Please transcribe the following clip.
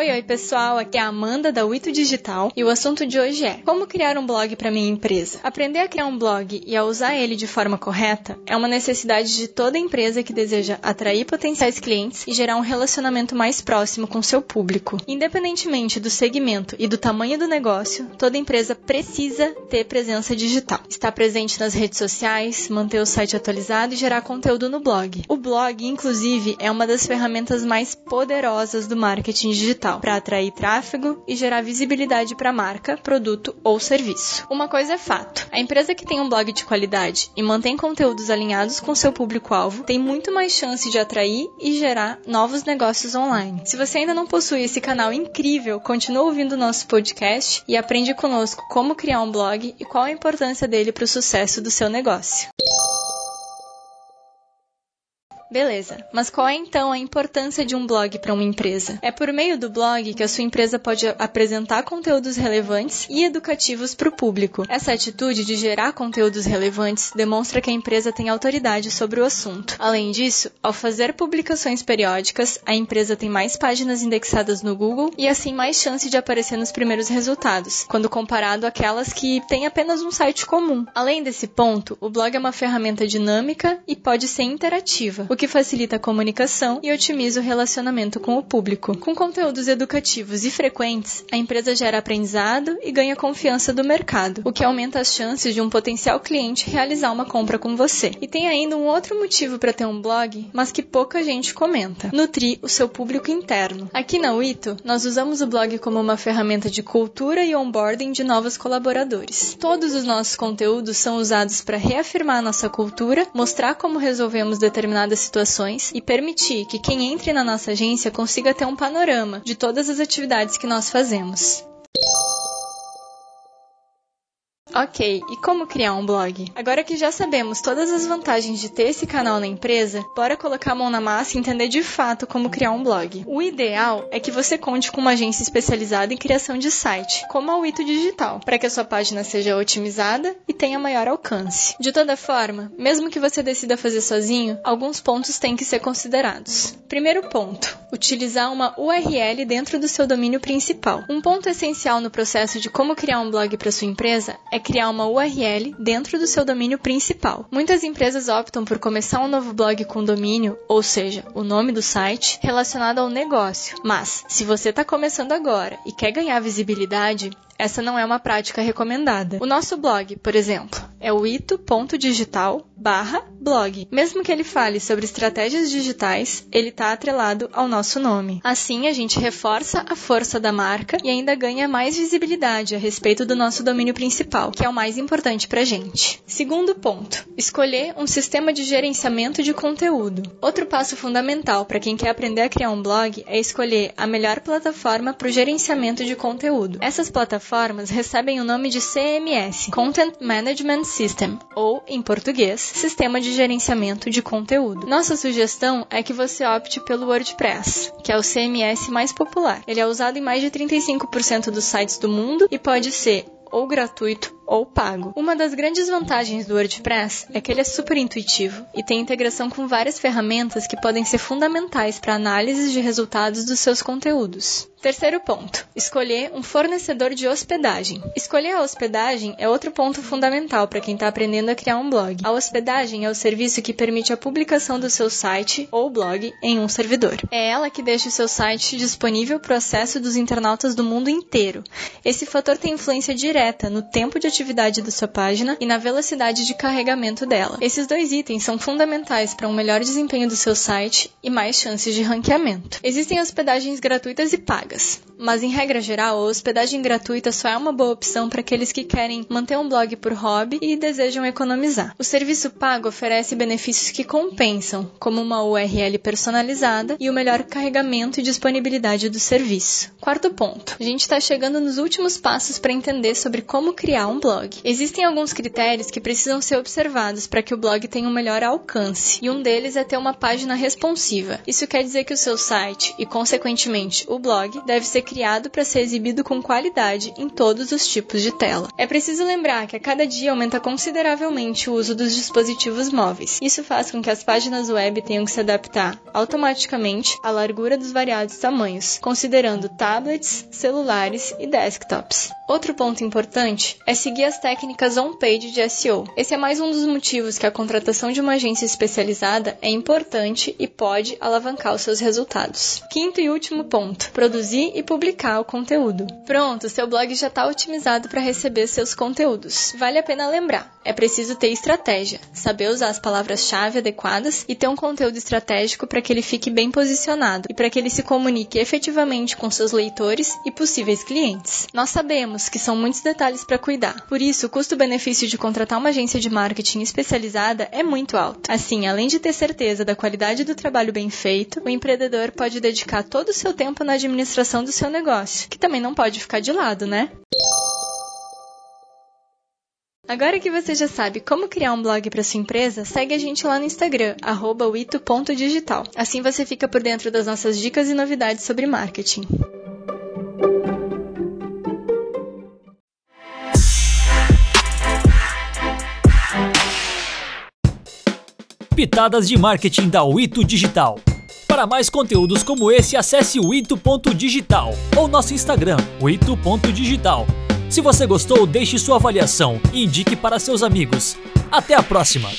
Oi, oi pessoal, aqui é a Amanda da Wito Digital e o assunto de hoje é como criar um blog para minha empresa. Aprender a criar um blog e a usar ele de forma correta é uma necessidade de toda empresa que deseja atrair potenciais clientes e gerar um relacionamento mais próximo com seu público. Independentemente do segmento e do tamanho do negócio, toda empresa precisa ter presença digital. Estar presente nas redes sociais, manter o site atualizado e gerar conteúdo no blog. O blog, inclusive, é uma das ferramentas mais poderosas do marketing digital digital para atrair tráfego e gerar visibilidade para a marca, produto ou serviço. Uma coisa é fato: a empresa que tem um blog de qualidade e mantém conteúdos alinhados com seu público-alvo tem muito mais chance de atrair e gerar novos negócios online. Se você ainda não possui esse canal incrível, continue ouvindo nosso podcast e aprende conosco como criar um blog e qual a importância dele para o sucesso do seu negócio. Beleza, mas qual é então a importância de um blog para uma empresa? É por meio do blog que a sua empresa pode apresentar conteúdos relevantes e educativos para o público. Essa atitude de gerar conteúdos relevantes demonstra que a empresa tem autoridade sobre o assunto. Além disso, ao fazer publicações periódicas, a empresa tem mais páginas indexadas no Google e assim mais chance de aparecer nos primeiros resultados, quando comparado àquelas que têm apenas um site comum. Além desse ponto, o blog é uma ferramenta dinâmica e pode ser interativa, o que facilita a comunicação e otimiza o relacionamento com o público. Com conteúdos educativos e frequentes, a empresa gera aprendizado e ganha confiança do mercado, o que aumenta as chances de um potencial cliente realizar uma compra com você. E tem ainda um outro motivo para ter um blog, mas que pouca gente comenta: nutrir o seu público interno. Aqui na Wito, nós usamos o blog como uma ferramenta de cultura e onboarding de novos colaboradores. Todos os nossos conteúdos são usados para reafirmar nossa cultura, mostrar como resolvemos determinadas situações e permitir que quem entre na nossa agência consiga ter um panorama de todas as atividades que nós fazemos. Ok, e como criar um blog? Agora que já sabemos todas as vantagens de ter esse canal na empresa, bora colocar a mão na massa e entender de fato como criar um blog. O ideal é que você conte com uma agência especializada em criação de site, como a Wito Digital, para que a sua página seja otimizada e tenha maior alcance. De toda forma, mesmo que você decida fazer sozinho, alguns pontos têm que ser considerados. Primeiro ponto: utilizar uma URL dentro do seu domínio principal. Um ponto essencial no processo de como criar um blog para sua empresa é criar uma URL dentro do seu domínio principal. Muitas empresas optam por começar um novo blog com domínio, ou seja, o nome do site, relacionado ao negócio. Mas, se você está começando agora e quer ganhar visibilidade, essa não é uma prática recomendada. O nosso blog, por exemplo, é o ito.digital blog. Mesmo que ele fale sobre estratégias digitais, ele está atrelado ao nosso nome. Assim, a gente reforça a força da marca e ainda ganha mais visibilidade a respeito do nosso domínio principal, que é o mais importante para a gente. Segundo ponto, escolher um sistema de gerenciamento de conteúdo. Outro passo fundamental para quem quer aprender a criar um blog é escolher a melhor plataforma para o gerenciamento de conteúdo. Essas plataformas recebem o nome de CMS, Content Management System, ou, em português, Sistema de Gerenciamento de Conteúdo. Nossa sugestão é que você opte pelo WordPress, que é o CMS mais popular. Ele é usado em mais de 35% dos sites do mundo e pode ser ou gratuito ou pago. Uma das grandes vantagens do WordPress é que ele é super intuitivo e tem integração com várias ferramentas que podem ser fundamentais para análise de resultados dos seus conteúdos. Terceiro ponto: escolher um fornecedor de hospedagem. Escolher a hospedagem é outro ponto fundamental para quem está aprendendo a criar um blog. A hospedagem é o serviço que permite a publicação do seu site ou blog em um servidor. É ela que deixa o seu site disponível para o acesso dos internautas do mundo inteiro. Esse fator tem influência direta no tempo de atividade da sua página e na velocidade de carregamento dela. Esses dois itens são fundamentais para um melhor desempenho do seu site e mais chances de ranqueamento. Existem hospedagens gratuitas e pagas pagas. Mas em regra geral, a hospedagem gratuita só é uma boa opção para aqueles que querem manter um blog por hobby e desejam economizar. O serviço pago oferece benefícios que compensam, como uma URL personalizada e o melhor carregamento e disponibilidade do serviço. Quarto ponto. A gente está chegando nos últimos passos para entender sobre como criar um blog. Existem alguns critérios que precisam ser observados para que o blog tenha um melhor alcance, e um deles é ter uma página responsiva. Isso quer dizer que o seu site e, consequentemente, o blog deve ser criado para ser exibido com qualidade em todos os tipos de tela. É preciso lembrar que a cada dia aumenta consideravelmente o uso dos dispositivos móveis. Isso faz com que as páginas web tenham que se adaptar automaticamente à largura dos variados tamanhos, considerando tablets, celulares e desktops. Outro ponto importante é seguir as técnicas on-page de SEO. Esse é mais um dos motivos que a contratação de uma agência especializada é importante e pode alavancar os seus resultados. Quinto e último ponto: produzir e publicar o conteúdo. Pronto, seu blog já está otimizado para receber seus conteúdos. Vale a pena lembrar: é preciso ter estratégia, saber usar as palavras-chave adequadas e ter um conteúdo estratégico para que ele fique bem posicionado e para que ele se comunique efetivamente com seus leitores e possíveis clientes. Nós sabemos que são muitos detalhes para cuidar, por isso o custo-benefício de contratar uma agência de marketing especializada é muito alto. Assim, além de ter certeza da qualidade do trabalho bem feito, o empreendedor pode dedicar todo o seu tempo na administração do seu negócio, que também não pode ficar de lado, né? Agora que você já sabe como criar um blog para sua empresa, segue a gente lá no Instagram, @ito.digital. Assim você fica por dentro das nossas dicas e novidades sobre marketing. Pitadas de marketing da Wito Digital. Para mais conteúdos como esse, acesse o ito.digital ou nosso Instagram, ito.digital. Se você gostou, deixe sua avaliação e indique para seus amigos. Até a próxima!